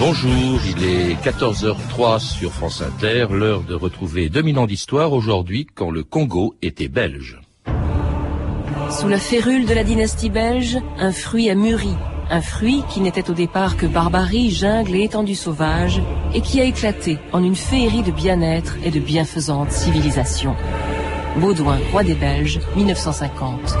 Bonjour, il est 14h03 sur France Inter, l'heure de retrouver 2000 ans d'histoire aujourd'hui quand le Congo était belge. Sous la férule de la dynastie belge, un fruit a mûri, un fruit qui n'était au départ que barbarie, jungle et étendue sauvage, et qui a éclaté en une féerie de bien-être et de bienfaisante civilisation. Baudouin, roi des Belges, 1950.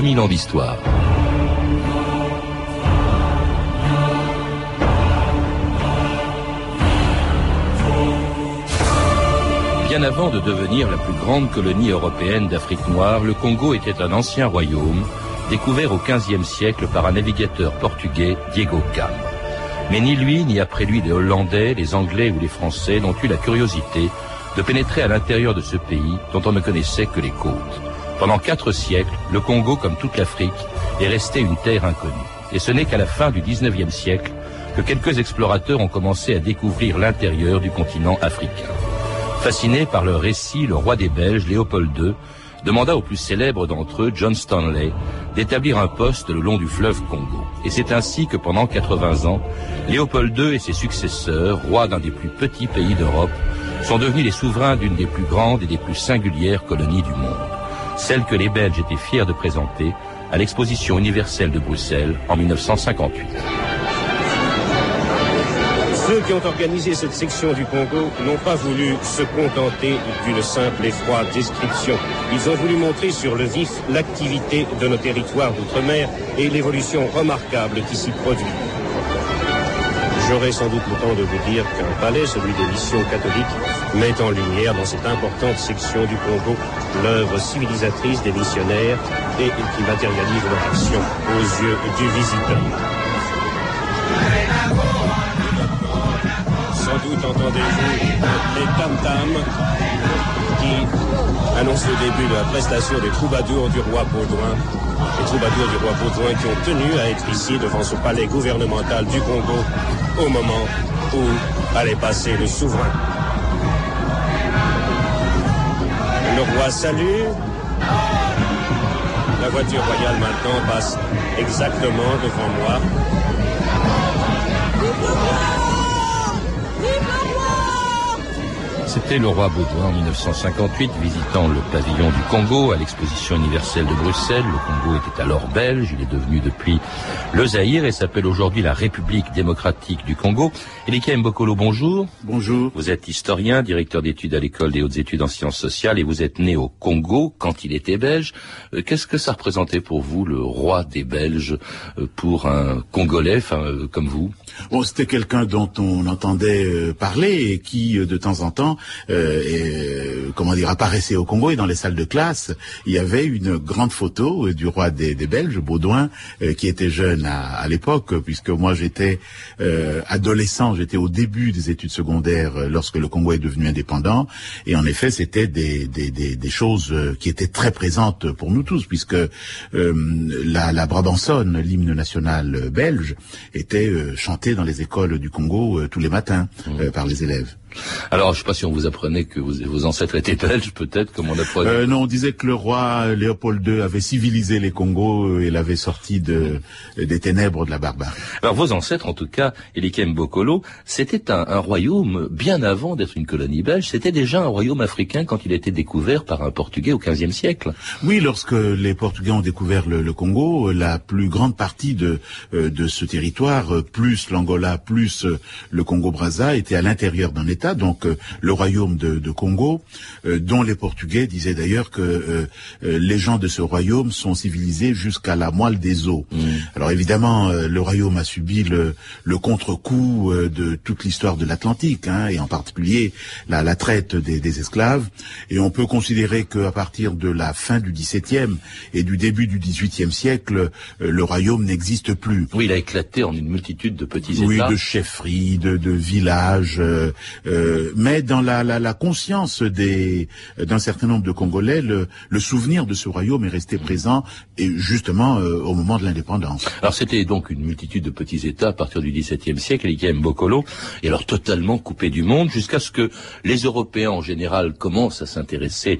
2000 ans d'histoire. Bien avant de devenir la plus grande colonie européenne d'Afrique noire, le Congo était un ancien royaume découvert au XVe siècle par un navigateur portugais, Diego Cam. Mais ni lui, ni après lui les Hollandais, les Anglais ou les Français n'ont eu la curiosité de pénétrer à l'intérieur de ce pays dont on ne connaissait que les côtes. Pendant quatre siècles, le Congo, comme toute l'Afrique, est resté une terre inconnue. Et ce n'est qu'à la fin du XIXe siècle que quelques explorateurs ont commencé à découvrir l'intérieur du continent africain. Fasciné par leur récit, le roi des Belges, Léopold II, demanda au plus célèbre d'entre eux, John Stanley, d'établir un poste le long du fleuve Congo. Et c'est ainsi que pendant 80 ans, Léopold II et ses successeurs, rois d'un des plus petits pays d'Europe, sont devenus les souverains d'une des plus grandes et des plus singulières colonies du monde celle que les Belges étaient fiers de présenter à l'exposition universelle de Bruxelles en 1958. Ceux qui ont organisé cette section du Congo n'ont pas voulu se contenter d'une simple et froide description. Ils ont voulu montrer sur le vif l'activité de nos territoires d'outre-mer et l'évolution remarquable qui s'y produit. J'aurai sans doute le temps de vous dire qu'un palais, celui des missions catholiques, met en lumière dans cette importante section du Congo l'œuvre civilisatrice des missionnaires et qui matérialise leur action aux yeux du visiteur. Sans doute entendez-vous les tam-tams qui annoncent le début de la prestation des troubadours du roi Baudouin. Les troubadours du roi Baudouin qui ont tenu à être ici devant ce palais gouvernemental du Congo au moment où allait passer le souverain. Le roi salue. La voiture royale maintenant passe exactement devant moi. C'était le roi Baudouin en 1958 visitant le pavillon du Congo à l'exposition universelle de Bruxelles. Le Congo était alors belge, il est devenu depuis le Zaïre et s'appelle aujourd'hui la République démocratique du Congo. Elika Mbokolo, bonjour. Bonjour. Vous êtes historien, directeur d'études à l'école des hautes études en sciences sociales et vous êtes né au Congo quand il était belge. Euh, qu'est-ce que ça représentait pour vous le roi des Belges euh, pour un Congolais euh, comme vous? Bon, c'était quelqu'un dont on entendait parler et qui de temps en temps euh, et, comment dire, apparaissait au Congo et dans les salles de classe, il y avait une grande photo du roi des, des Belges, Baudouin, euh, qui était jeune à, à l'époque, puisque moi j'étais euh, adolescent, j'étais au début des études secondaires lorsque le Congo est devenu indépendant, et en effet c'était des, des, des, des choses qui étaient très présentes pour nous tous, puisque la, la Brabançonne, l'hymne national belge, était chanté dans les écoles du Congo tous les matins mmh. par les élèves. Alors, je ne sais pas si on vous apprenait que vos ancêtres étaient belges, peut-être, comme on apprenait. Euh, non, on disait que le roi Léopold II avait civilisé les Congos et l'avait sorti de, des ténèbres de la barbarie. Alors, vos ancêtres, en tout cas, Elikem Bokolo, c'était un, un, royaume, bien avant d'être une colonie belge, c'était déjà un royaume africain quand il a été découvert par un Portugais au XVe siècle. Oui, lorsque les Portugais ont découvert le, le Congo, la plus grande partie de, euh, de ce territoire, plus l'Angola, plus le Congo-Brazza, était à l'intérieur d'un État donc euh, le royaume de, de Congo, euh, dont les Portugais disaient d'ailleurs que euh, les gens de ce royaume sont civilisés jusqu'à la moelle des os. Mmh. Alors évidemment, le royaume a subi le, le contre-coup de toute l'histoire de l'Atlantique, hein, et en particulier la, la traite des, des, esclaves. Et on peut considérer qu'à partir de la fin du XVIIe et du début du XVIIIe siècle, le royaume n'existe plus. Oui, il a éclaté en une multitude de petits oui, États. Oui, de chefferies, de, de villages. Euh, mais dans la, la, la conscience des d'un certain nombre de Congolais, le, le, souvenir de ce royaume est resté présent et justement au moment de l'indépendance. Alors c'était donc une multitude de petits États à partir du XVIIe siècle, les Mbokolo, et alors totalement coupés du monde jusqu'à ce que les Européens en général commencent à s'intéresser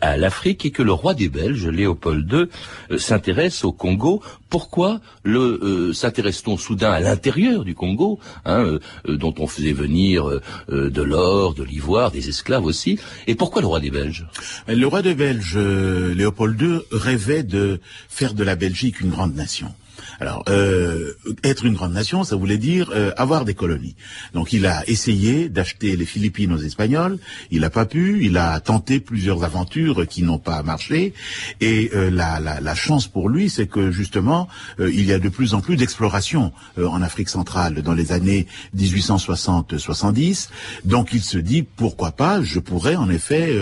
à l'Afrique et que le roi des Belges, Léopold II, s'intéresse au Congo. Pourquoi le s'intéresse-t-on soudain à l'intérieur du Congo, hein, dont on faisait venir de l'or, de l'ivoire, des esclaves aussi. Et pourquoi le roi des Belges? Le roi des Belges, Léopold II, rêvait de faire de la Belgique une grande nation. Alors, euh, être une grande nation, ça voulait dire euh, avoir des colonies. Donc, il a essayé d'acheter les Philippines aux Espagnols. Il n'a pas pu. Il a tenté plusieurs aventures qui n'ont pas marché. Et euh, la, la, la, chance pour lui, c'est que justement, euh, il y a de plus en plus d'exploration euh, en Afrique centrale dans les années 1860-70. Donc, il se dit pourquoi pas Je pourrais en effet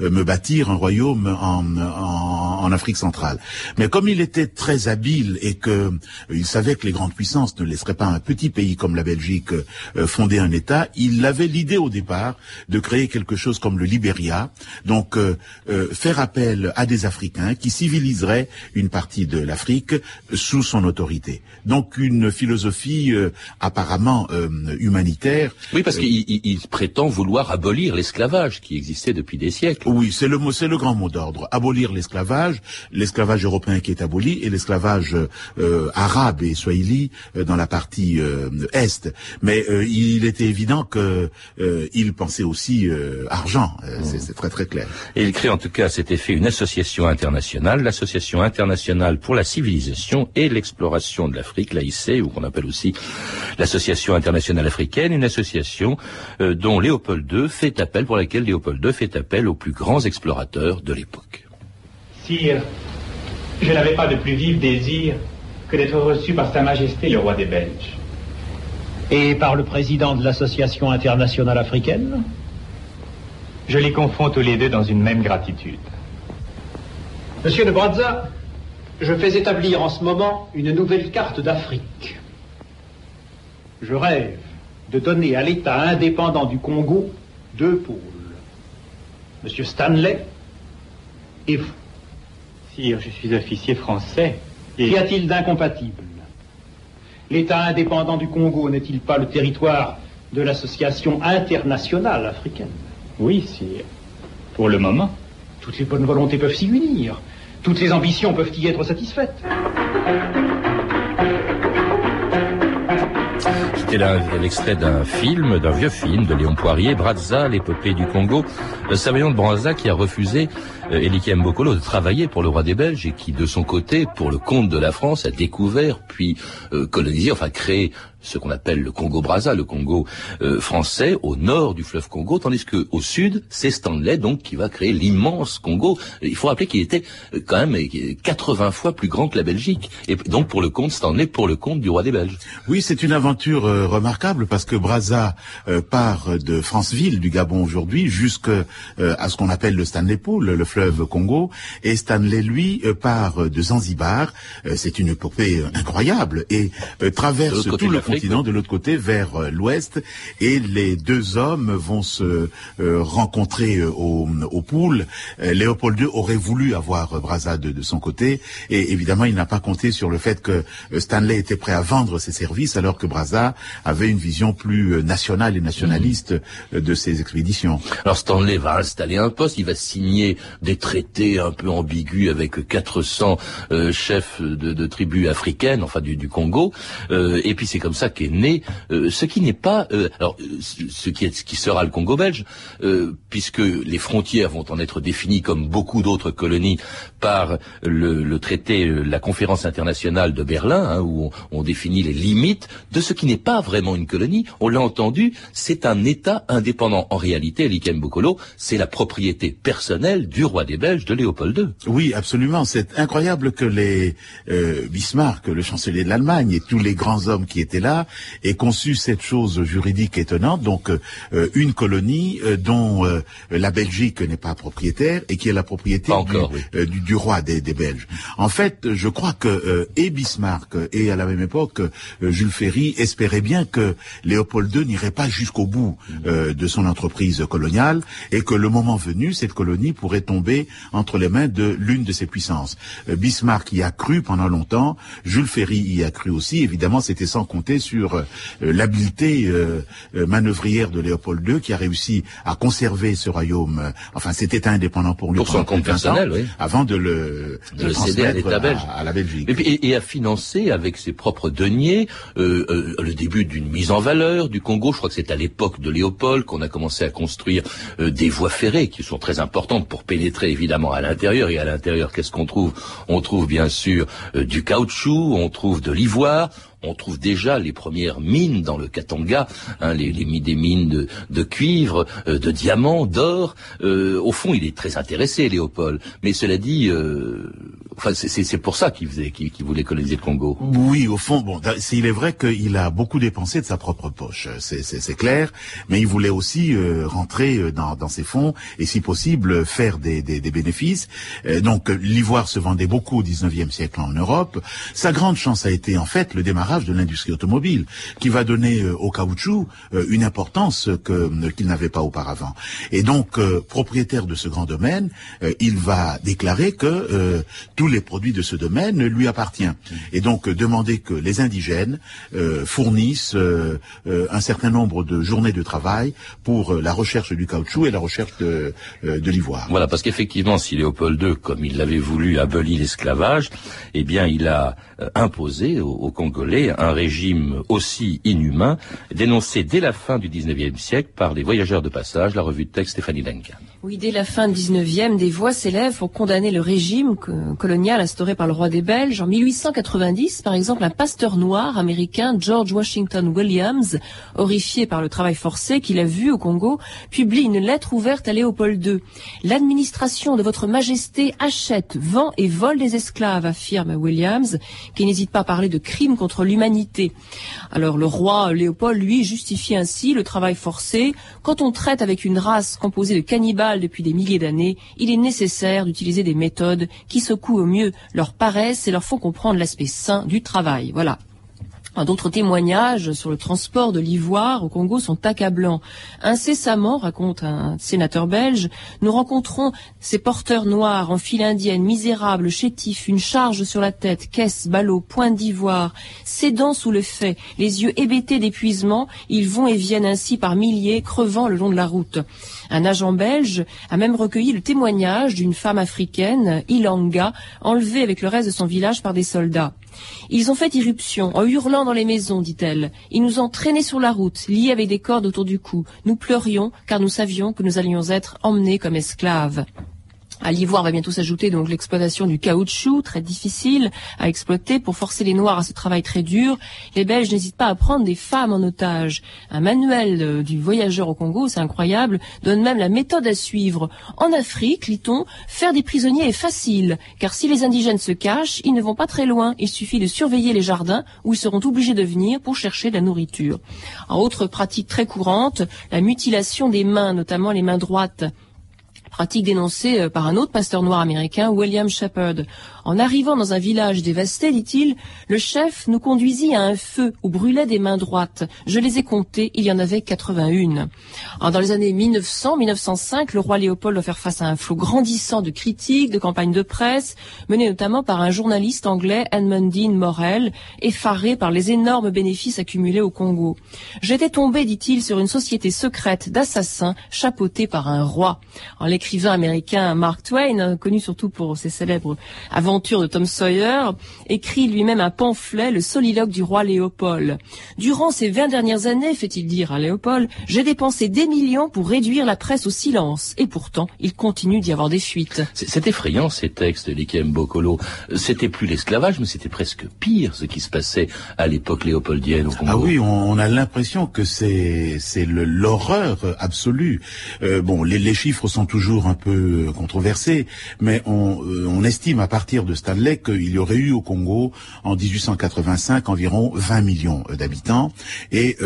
mmh. me bâtir un royaume en, en, en Afrique centrale. Mais comme il était très habile et que il savait que les grandes puissances ne laisseraient pas un petit pays comme la Belgique euh, fonder un État. Il avait l'idée au départ de créer quelque chose comme le Libéria, donc euh, euh, faire appel à des Africains qui civiliseraient une partie de l'Afrique sous son autorité. Donc une philosophie apparemment humanitaire. Oui, parce qu'il prétend vouloir abolir l'esclavage qui existait depuis des siècles. Oui, c'est le mot, c'est le grand mot d'ordre. Abolir l'esclavage, l'esclavage européen qui est aboli et l'esclavage euh, arabe et swahili euh, dans la partie euh, est. Mais il était évident que il pensait aussi argent. C'est très très clair. Et il crée en tout cas à cet effet une association internationale, l'association internationale pour la civilisation et l'exploration de l'Afrique, l'AIC, ou qu'on appelle aussi l'association internationale africaine, une association dont Léopold II fait appel, pour laquelle Léopold II fait appel aux plus grands explorateurs de l'époque. Sire, je n'avais pas de plus vif désir que d'être reçu par Sa Majesté le roi des Belges. Et par le président de l'Association internationale africaine? Je les confonds tous les deux dans une même gratitude. Monsieur de Brazza, je fais établir en ce moment une nouvelle carte d'Afrique. Je rêve de donner à l'État indépendant du Congo deux pôles. Monsieur Stanley et vous. Sire, je suis officier français. Qu'y a-t-il d'incompatible? L'État indépendant du Congo n'est-il pas le territoire de l'Association internationale africaine? Oui, sire. Pour le moment. Toutes les bonnes volontés peuvent s'y unir. Toutes les ambitions peuvent y être satisfaites. C'était l'extrait d'un film, d'un vieux film de Léon Poirier, Brazza, l'épopée du Congo. Le de Brazza qui a refusé euh, Mbokolo de travailler pour le roi des Belges et qui, de son côté, pour le compte de la France, a découvert puis euh, colonisé, enfin créé ce qu'on appelle le Congo-Brazza, le Congo euh, français, au nord du fleuve Congo, tandis que au sud, c'est Stanley donc qui va créer l'immense Congo. Il faut rappeler qu'il était quand même 80 fois plus grand que la Belgique, et donc pour le compte Stanley, pour le compte du roi des Belges. Oui, c'est une aventure remarquable parce que Brazza part de Franceville, du Gabon aujourd'hui, jusqu'à ce qu'on appelle le Stanley Pool, le fleuve Congo, et Stanley, lui, euh, part de Zanzibar. Euh, c'est une épopée euh, incroyable et traverse tout le continent de l'autre côté vers l'ouest. Et les deux hommes vont se rencontrer au, au pool. Léopold II aurait voulu avoir Brazza de, son côté, et évidemment, il n'a pas compté sur le fait que Stanley était prêt à vendre ses services, alors que Brazza avait une vision plus nationale et nationaliste de ses expéditions. Alors Stanley va installer un poste, il va signer des traités un peu ambigus avec 400 euh, chefs de, de, tribus africaines, enfin du, du Congo. Euh, et puis c'est comme qu'est né euh, ce qui n'est pas, alors ce qui, ce qui sera le Congo belge, puisque les frontières vont en être définies comme beaucoup d'autres colonies par le, traité, la conférence internationale de Berlin, hein, où on, définit les limites de ce qui n'est pas vraiment une colonie. On l'a entendu, c'est un État indépendant. En réalité, l'Ikem Bokolo, c'est la propriété personnelle du roi des Belges de Léopold II. Oui, absolument. C'est incroyable que les euh, Bismarck, le chancelier de l'Allemagne, tous les grands hommes qui étaient là Mandela ait conçu cette chose juridique étonnante, donc euh, une colonie euh, dont euh, la Belgique n'est pas propriétaire et qui est la propriété encore, du, oui. euh, du, du roi des, des Belges. En fait, je crois que euh, et Bismarck et à la même époque euh, Jules Ferry espéraient bien que Léopold II n'irait pas jusqu'au bout euh, de son entreprise coloniale et que le moment venu, cette colonie pourrait tomber entre les mains de l'une de ses puissances. Euh, Bismarck y a cru pendant longtemps, Jules Ferry y a cru aussi. Évidemment, c'était sans compter sur euh, l'habileté euh, euh, manœuvrière de Léopold II qui a réussi à conserver ce royaume. enfin, c'était indépendant pour lui Pour son compte plus de 20 ans, personnel, oui. avant de le, De le céder à l'État belge. à la Belgique. Et, à financer avec ses propres deniers euh, euh, le début d'une mise en valeur du Congo. Je crois que c'est à l'époque de Léopold qu'on a commencé à construire euh, des voies ferrées qui sont très importantes pour pénétrer évidemment à l'intérieur. Et à l'intérieur, qu'est-ce qu'on trouve? On trouve bien sûr du caoutchouc, on trouve de l'ivoire. On trouve déjà les premières mines dans le Katanga, hein, les, les des mines de, de cuivre, euh, de diamants, d'or. Euh, au fond, il est très intéressé, Léopold. Mais cela dit, euh, enfin, c'est- pour ça qu'il voulait coloniser le Congo. Oui, au fond, bon, il est vrai qu'il a beaucoup dépensé de sa propre poche, euh, c'est- clair, mais il voulait aussi euh, rentrer euh, dans, dans ses fonds et, si possible, faire des, des, des bénéfices. Donc, l'ivoire se vendait beaucoup au 19e siècle en Europe. Sa grande chance a été, en fait, le démarrage de l'industrie automobile, qui va donner euh, au caoutchouc euh, une importance euh, qu'il n'avait pas auparavant. Et donc, propriétaire de ce grand domaine, il va déclarer que tous les produits de ce domaine lui appartiennent. Et donc, demander que les indigènes fournissent un certain nombre de journées de travail pour la recherche du caoutchouc et la recherche de, l'ivoire. Voilà, parce qu'effectivement, si Léopold II, comme il l'avait voulu, abolit l'esclavage, eh bien, il a imposé aux Congolais un régime aussi inhumain, dénoncé dès la fin du XIXe siècle par les voyageurs de passage, la revue de texte Stéphanie Duncan. Oui, dès la fin du 19e, des voix s'élèvent pour condamner le régime colonial instauré par le roi des Belges. En 1890, par exemple, un pasteur noir américain, George Washington Williams, horrifié par le travail forcé qu'il a vu au Congo, publie une lettre ouverte à Léopold II. L'administration de votre majesté achète, vend et vole des esclaves, affirme Williams, qui n'hésite pas à parler de crimes contre l'humanité. Alors le roi Léopold, lui, justifie ainsi le travail forcé. Quand on traite avec une race composée de cannibales depuis des milliers d'années, il est nécessaire d'utiliser des méthodes qui secouent au mieux leur paresse et leur font comprendre l'aspect sain du travail. Voilà. D'autres témoignages sur le transport de l'ivoire au Congo sont accablants. Incessamment, raconte un sénateur belge, nous rencontrons ces porteurs noirs en file indienne, misérables, chétifs, une charge sur la tête, caisse, ballot, point d'ivoire, cédant sous le fait, les yeux hébétés d'épuisement, ils vont et viennent ainsi par milliers, crevant le long de la route. Un agent belge a même recueilli le témoignage d'une femme africaine, Ilanga, enlevée avec le reste de son village par des soldats. Ils ont fait irruption, en hurlant dans les maisons, dit-elle. Ils nous ont traînés sur la route, liés avec des cordes autour du cou. Nous pleurions, car nous savions que nous allions être emmenés comme esclaves. À l'ivoire va bientôt s'ajouter donc l'exploitation du caoutchouc, très difficile à exploiter pour forcer les Noirs à ce travail très dur. Les Belges n'hésitent pas à prendre des femmes en otage. Un manuel euh, du voyageur au Congo, c'est incroyable, donne même la méthode à suivre. En Afrique, lit-on, faire des prisonniers est facile, car si les indigènes se cachent, ils ne vont pas très loin. Il suffit de surveiller les jardins où ils seront obligés de venir pour chercher de la nourriture. Autre pratique très courante, la mutilation des mains, notamment les mains droites pratique dénoncée euh, par un autre pasteur noir américain, William Shepard. En arrivant dans un village dévasté, dit-il, le chef nous conduisit à un feu où brûlaient des mains droites. Je les ai comptées, il y en avait 81. Alors, dans les années 1900-1905, le roi Léopold doit faire face à un flot grandissant de critiques, de campagnes de presse, menées notamment par un journaliste anglais, Edmund Dean Morel, effaré par les énormes bénéfices accumulés au Congo. J'étais tombé, dit-il, sur une société secrète d'assassins chapeautée par un roi. En l'écrivain américain Mark Twain, connu surtout pour ses célèbres aventures de Tom Sawyer, écrit lui-même un pamphlet, le soliloque du roi Léopold. Durant ces vingt dernières années, fait-il dire à Léopold, j'ai dépensé des millions pour réduire la presse au silence. Et pourtant, il continue d'y avoir des fuites. C'est effrayant ces textes, Likem Bokolo. C'était plus l'esclavage, mais c'était presque pire ce qui se passait à l'époque léopoldienne au Congo. Ah oui, on, a l'impression que c'est l'horreur absolue. Euh, bon, les, les chiffres sont toujours toujours un peu controversé, mais on, on estime à partir de Stanley qu'il y aurait eu au Congo en 1885 environ 20 millions d'habitants, et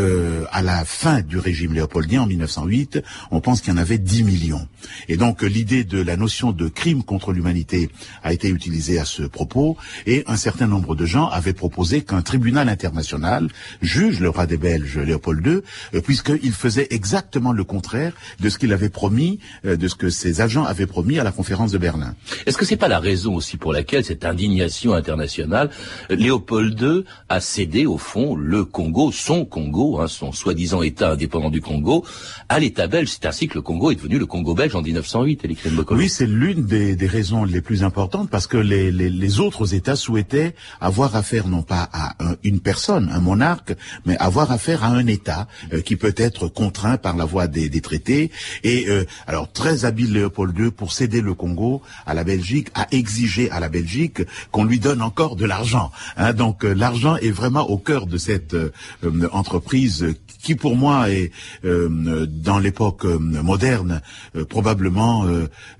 à la fin du régime léopoldien en 1908, on pense qu'il y en avait 10 millions. Et donc l'idée de la notion de crime contre l'humanité a été utilisée à ce propos, et un certain nombre de gens avaient proposé qu'un tribunal international juge le roi des Belges Léopold II, euh, puisqu'il faisait exactement le contraire de ce qu'il avait promis, euh, de ce que ses agents avaient promis à la conférence de Berlin. Est-ce que c'est pas la raison aussi pour laquelle cette indignation internationale, Léopold II a cédé au fond le Congo, son Congo, hein, son soi-disant État indépendant du Congo, à l'État belge. C'est ainsi que le Congo est devenu le Congo belge en 1908, Oui, c'est l'une des, des, raisons les plus importantes parce que les, les, les, autres États souhaitaient avoir affaire non pas à une personne, un monarque, mais avoir affaire à un État euh, qui peut être contraint par la voie des, des traités. Et euh, alors très Léopold II pour céder le Congo à la Belgique, a exigé à la Belgique qu'on lui donne encore de l'argent. Hein. donc euh, l'argent est vraiment au cœur de cette entreprise qui pour moi est dans l'époque moderne probablement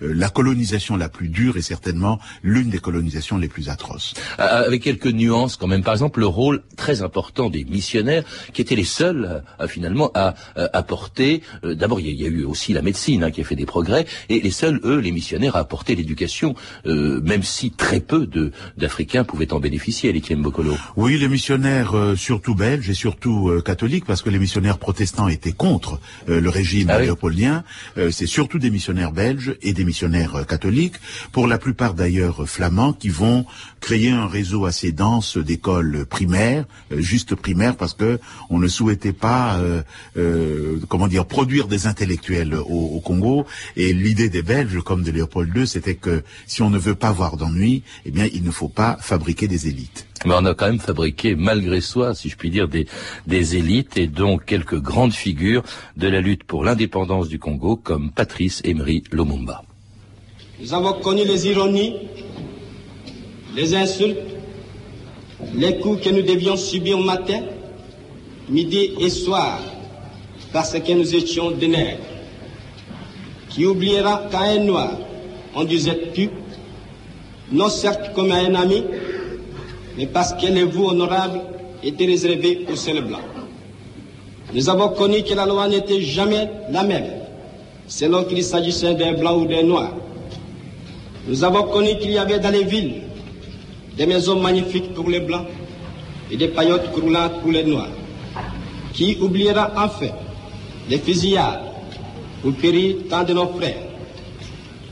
la colonisation la plus dure et certainement l'une des colonisations les plus atroces. Avec quelques nuances quand même. Par exemple, le rôle très important des missionnaires qui étaient les seuls euh, finalement à euh, apporter. Euh, d'abord, il y, a eu aussi la médecine hein, qui a fait des progrès, et les seuls, eux, les missionnaires, à apporter l'éducation, même si très peu d'Africains pouvaient en bénéficier. Les Bokolo. Oui, les missionnaires, surtout belges et surtout catholiques, parce que les missionnaires protestants étaient contre le régime ah léopoldien. C'est surtout des missionnaires belges et des missionnaires catholiques, pour la plupart d'ailleurs flamands, qui vont créer un réseau assez dense d'écoles primaires, juste primaires, parce que on ne souhaitait pas, euh, euh, comment dire, produire des intellectuels au, Congo. Et l'idée des Belges, comme de Léopold II, c'était que si on ne veut pas voir d'ennui, eh bien, il ne faut pas fabriquer des élites. Mais on a quand même fabriqué, malgré soi, si je puis dire, des, élites et donc quelques grandes figures de la lutte pour l'indépendance du Congo, comme Patrice Emery Lumumba. Nous avons connu les ironies, les insultes, les coups que nous devions subir matin, midi et soir, parce que nous étions des nègres. Qui oubliera qu'à un noir, on disait tu, non certes comme à un ami, mais parce que les vous honorables étaient réservés aux seuls blancs. Nous avons connu que la loi n'était jamais la même, selon qu'il s'agissait d'un blanc ou d'un noir. Nous avons connu qu'il y avait dans les villes des maisons magnifiques pour les blancs et des paillotes croulantes pour les noirs. Qui oubliera enfin les fusillades où périt tant de nos frères?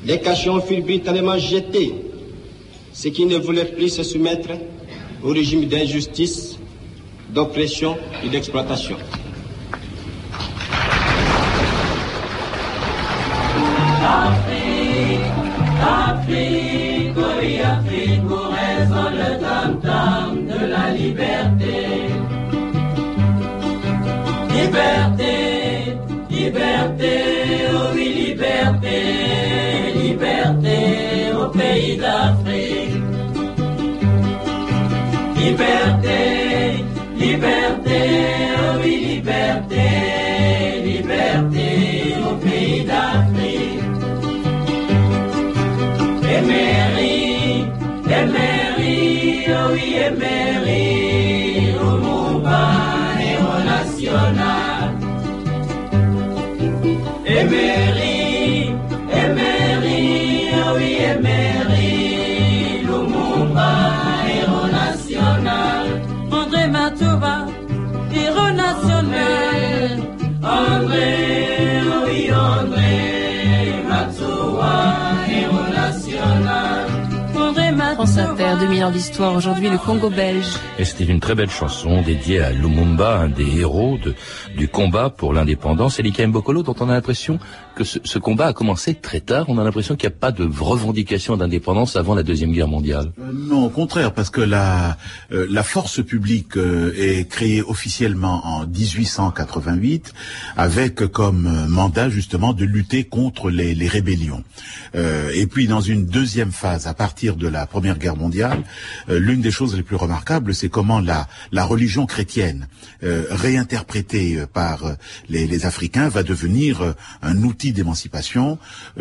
Les cachons furent brutalement jetés, ceux qui ne voulaient plus se soumettre au régime d'injustice, d'oppression et d'exploitation. Afrique, oui, Afrique, où résonne le tam-tam de la liberté. Liberté, liberté, oh oui, liberté, liberté au pays d'Afrique. Liberté, liberté, oh oui, liberté, liberté au pays d'Afrique. Emery, Emery, oh oui, Emery, Lumumba. nacional. Emery, Matouba, héros national. André, France Inter, 2000 ans d'histoire, aujourd'hui le Congo belge. Et c'était une très belle chanson dédiée à Lumumba, un des héros du combat pour l'indépendance. Et Lika Mbokolo, dont on a l'impression que ce, combat a commencé très tard. On a l'impression qu'il n'y a pas de revendication d'indépendance avant la Deuxième Guerre mondiale. Euh, non, au contraire, parce que la, euh, la force publique euh, est créée officiellement en 1888 avec comme mandat justement de lutter contre les, les rébellions. et puis dans une deuxième phase, à partir de la première Première Guerre mondiale, l'une des choses les plus remarquables, c'est comment la, la religion chrétienne, réinterprétée par les, les, Africains, va devenir un outil d'émancipation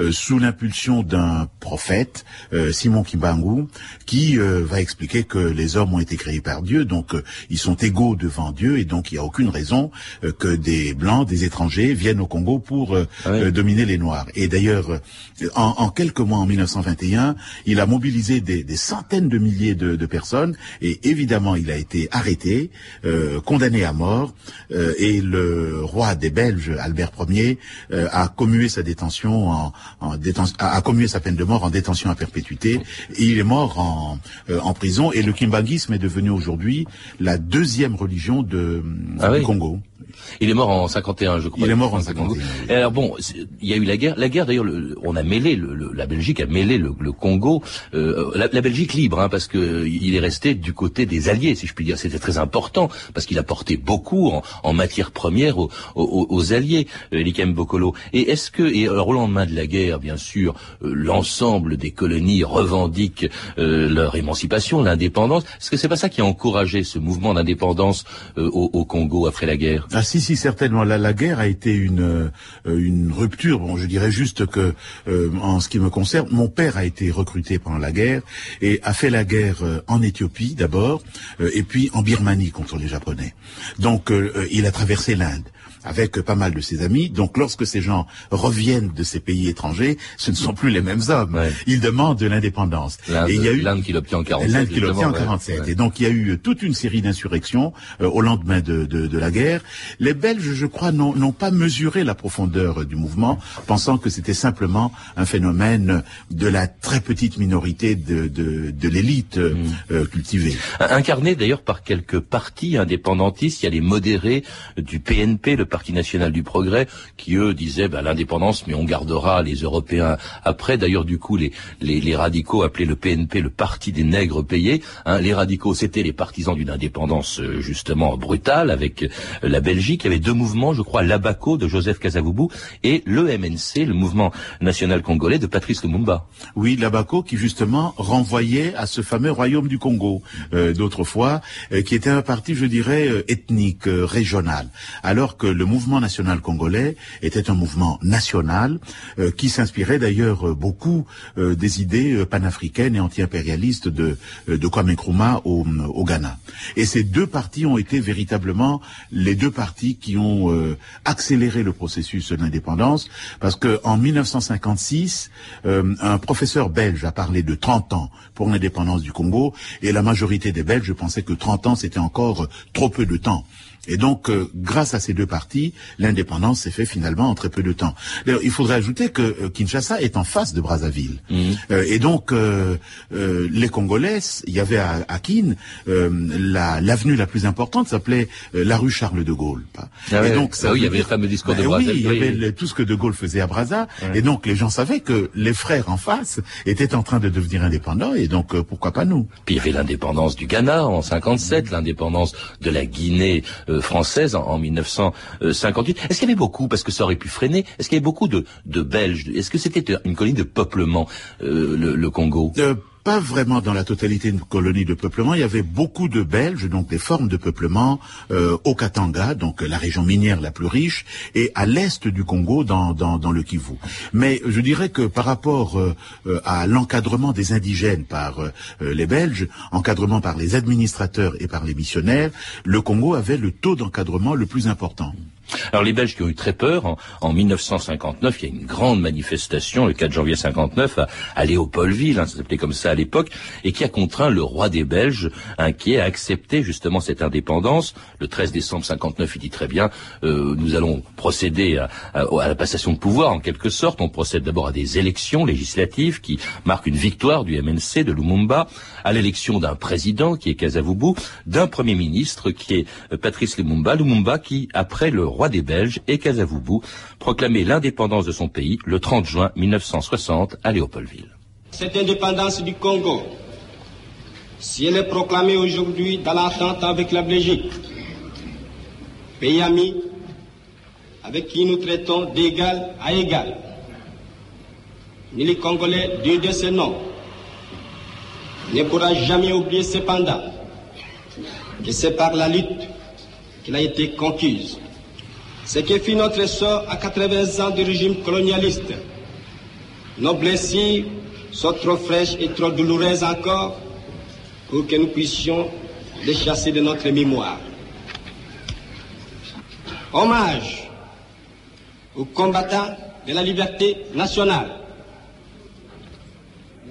sous l'impulsion d'un prophète, Simon Kimbangu, qui va expliquer que les hommes ont été créés par Dieu, donc ils sont égaux devant Dieu, et donc il n'y a aucune raison que des blancs, des étrangers viennent au Congo pour ah dominer les Noirs. Et d'ailleurs, en, en, quelques mois, en 1921, il a mobilisé des, des centaines de milliers de, de, personnes, et évidemment, il a été arrêté, euh, condamné à mort, euh, et le roi des Belges, Albert Ier, euh, a commué sa détention en, en détention, a, commué sa peine de mort en détention à perpétuité. Et il est mort en, euh, en prison, et le kimbanguisme est devenu aujourd'hui la deuxième religion de, ah du Congo. Il est mort en 51, je crois. Il est mort en 51. alors bon, il y a eu la guerre. La guerre, d'ailleurs, on a mêlé, le, la Belgique a mêlé le, Congo, euh, la, la, Belgique libre, hein, parce que il est resté du côté des alliés, si je puis dire. C'était très important parce qu'il apportait beaucoup en, en matière première aux, aux, aux alliés, euh, Likem Bokolo. Et est-ce que, et alors au lendemain de la guerre, bien sûr, euh, l'ensemble des colonies revendiquent euh, leur émancipation, l'indépendance. Est-ce que c'est pas ça qui a encouragé ce mouvement d'indépendance euh, au, au, Congo après la guerre? Ah si, si, certainement. La, guerre a été une une rupture. Bon, je dirais juste que en ce qui me concerne, mon père a été recruté pendant la guerre et a fait la guerre en Éthiopie d'abord, et puis en Birmanie contre les Japonais. Donc, il a traversé l'Inde avec pas mal de ses amis. Donc lorsque ces gens reviennent de ces pays étrangers, ce ne sont plus les mêmes hommes. Ils demandent de l'indépendance. Et il y a eu l'Inde qui l'obtient en 47. L'Inde qui l'obtient en 47. Et donc il y a eu toute une série d'insurrections euh, au lendemain de, de, de, la guerre. Les Belges, je crois, n'ont pas mesuré la profondeur du mouvement, pensant que c'était simplement un phénomène de la très petite minorité de, de, de l'élite euh, mm. euh, cultivée. Incarné d'ailleurs par quelques partis indépendantistes, il y a les modérés du PNP, le Parti national du progrès, qui eux disaient bah, l'indépendance, mais on gardera les Européens après. D'ailleurs, du coup, les, les, radicaux appelaient le PNP le Parti des nègres payés. Hein. les radicaux, c'était les partisans d'une indépendance euh, justement brutale avec euh, la Belgique. Il y avait deux mouvements, je crois, l'Abaco de Joseph Kasavubu et le MNC, le mouvement national congolais de Patrice Lumumba. Oui, l'Abaco qui justement renvoyait à ce fameux royaume du Congo euh, d'autrefois, qui était un parti, je dirais, ethnique, régional, alors que le mouvement national congolais était un mouvement national euh, qui s'inspirait d'ailleurs euh, beaucoup euh, des idées panafricaines et anti-impérialistes de, de Kwame Nkrumah au, au, Ghana. Et ces deux partis ont été véritablement les deux partis qui ont accéléré le processus d'indépendance parce que en 1956, un professeur belge a parlé de 30 ans pour l'indépendance du Congo et la majorité des Belges pensaient que 30 ans c'était encore trop peu de temps. Et donc, euh, grâce à ces deux partis, l'indépendance s'est fait finalement en très peu de temps. D'ailleurs, il faudrait ajouter que euh, Kinshasa est en face de Brazzaville. Mhm. Euh, et donc, les Congolais, il y avait à, à Kin, l'avenue la, plus importante s'appelait la rue Charles de Gaulle. Ah et donc, ça, ah il y avait le fameux discours de Brazzaville. Oui, il y avait tout ce que de Gaulle faisait à Brazza. Et donc, les gens savaient que les frères en face étaient en train de devenir indépendants. Et donc, pourquoi pas nous? Puis il y avait l'indépendance du Ghana en 57, l'indépendance de la Guinée française en, 1958. Est-ce qu'il y avait beaucoup, parce que ça aurait pu freiner, est-ce qu'il y avait beaucoup de, de Belges? Est-ce que c'était une colonie de peuplement, euh, le, le, Congo? Euh, pas vraiment dans la totalité d'une colonie de peuplement. Il y avait beaucoup de Belges, donc des formes de peuplement euh, au Katanga, donc la région minière la plus riche, et à l'est du Congo, dans, le Kivu. Mais je dirais que par rapport euh, euh, à l'encadrement des indigènes par les Belges, encadrement par les administrateurs et par les missionnaires, le Congo avait le taux d'encadrement le plus important. Alors les Belges qui ont eu très peur, en, 1959, il y a une grande manifestation le 4 janvier 59 à, Léopoldville, hein, ça s'appelait comme ça à l'époque, et qui a contraint le roi des Belges, inquiet, à accepter justement cette indépendance. Le 13 décembre 59, il dit très bien, euh, nous allons procéder à, à, la passation de pouvoir en quelque sorte. On procède d'abord à des élections législatives qui marquent une victoire du MNC de Lumumba, à l'élection d'un président qui est Kasavubu, d'un premier ministre qui est euh, Patrice Lumumba, Lumumba qui, après le roi des Belges et Kasavubu, proclamait l'indépendance de son pays le 30 juin 1960 à Léopoldville. Cette indépendance du Congo, si elle est proclamée aujourd'hui dans l'entente avec la Belgique, pays ami avec qui nous traitons d'égal à égal, ni les Congolais, deux de ces noms, ne pourra jamais oublier cependant que c'est par la lutte qu'il a été conquise. Ce qui fit notre sort à 80 ans du régime colonialiste. Nos blessures sont trop fraîches et trop douloureuses encore pour que nous puissions les chasser de notre mémoire. Hommage aux combattants de la liberté nationale.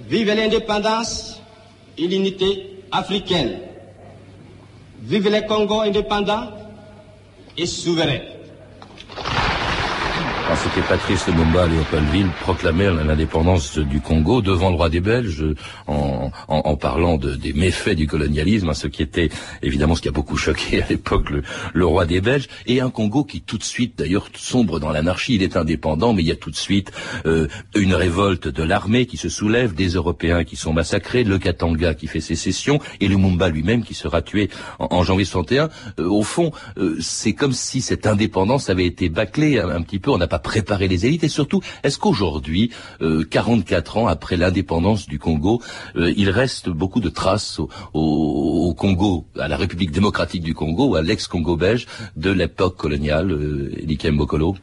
Vive l'indépendance et l'unité africaine. Vive les Congo indépendants et souverains. C'était Patrice Lumumba à Léopoldville proclamait l'indépendance du Congo devant le roi des Belges en, en, en parlant de, des méfaits du colonialisme, hein, ce qui était évidemment ce qui a beaucoup choqué à l'époque le, le, roi des Belges, et un Congo qui tout de suite d'ailleurs sombre dans l'anarchie. Il est indépendant, mais il y a tout de suite euh, une révolte de l'armée qui se soulève, des Européens qui sont massacrés, le Katanga qui fait sécession, et Lumumba lui-même qui sera tué en, en janvier 61. Euh, au fond, euh, c'est comme si cette indépendance avait été bâclée un, un petit peu. On n'a pas préparer les élites et surtout, est-ce qu'aujourd'hui, euh, 44 ans après l'indépendance du Congo, euh, il reste beaucoup de traces au, au, au, Congo, à la République démocratique du Congo à l'ex-Congo belge de l'époque coloniale, euh, Elikem Bokolo?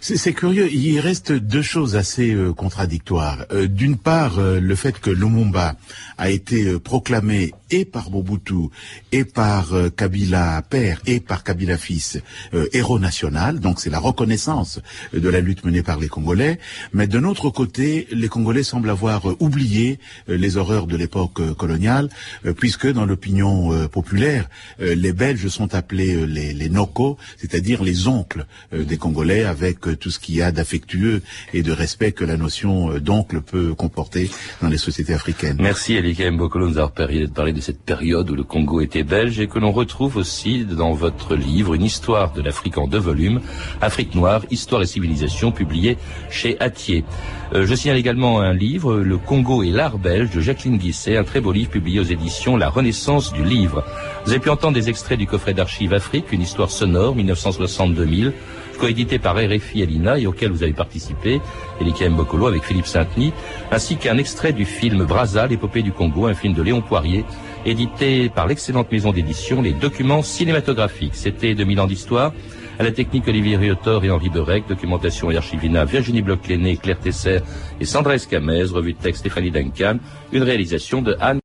C'est curieux, il reste deux choses assez euh, contradictoires. Euh, d'une part, euh, le fait que Lumumba a été proclamé et par Mobutu et par Kabila père et par Kabila fils héros national, donc c'est la reconnaissance de la lutte menée par les Congolais, mais d'un autre côté, les Congolais semblent avoir oublié les horreurs de l'époque coloniale, puisque dans l'opinion populaire, les Belges sont appelés les, les Noko, c'est-à-dire les oncles des Congolais, avec tout ce qu'il y a d'affectueux et de respect que la notion d'oncle peut comporter dans les sociétés africaines. Merci Mbokolo nous avoir permis de cette période où le Congo était belge et que l'on retrouve aussi dans votre livre une histoire de l'Afrique en deux volumes, Afrique noire, histoire et civilisation, publié chez Atier. Euh, je signale également un livre, Le Congo et l'art belge de Jacqueline Guisset, un très beau livre publié aux éditions La Renaissance du livre. Vous avez pu entendre des extraits du coffret d'archives Afrique, une histoire sonore, 1960-2000, coédité par RFI et l'INA et auquel vous avez participé, Elika Mbokolo avec Philippe Saint-Denis, ainsi qu'un extrait du film Brazza, l'épopée du Congo, un film de Léon Poirier, édité par l'excellente maison d'édition Les Documents Cinématographiques. C'était 2000 ans d'histoire. À la technique, Olivier Riotor et Henri Berec, documentation et archivina, Virginie Bloch-Léné, Claire Tesser et Sandra Escamez, revue de texte Stéphanie Duncan, une réalisation de Anne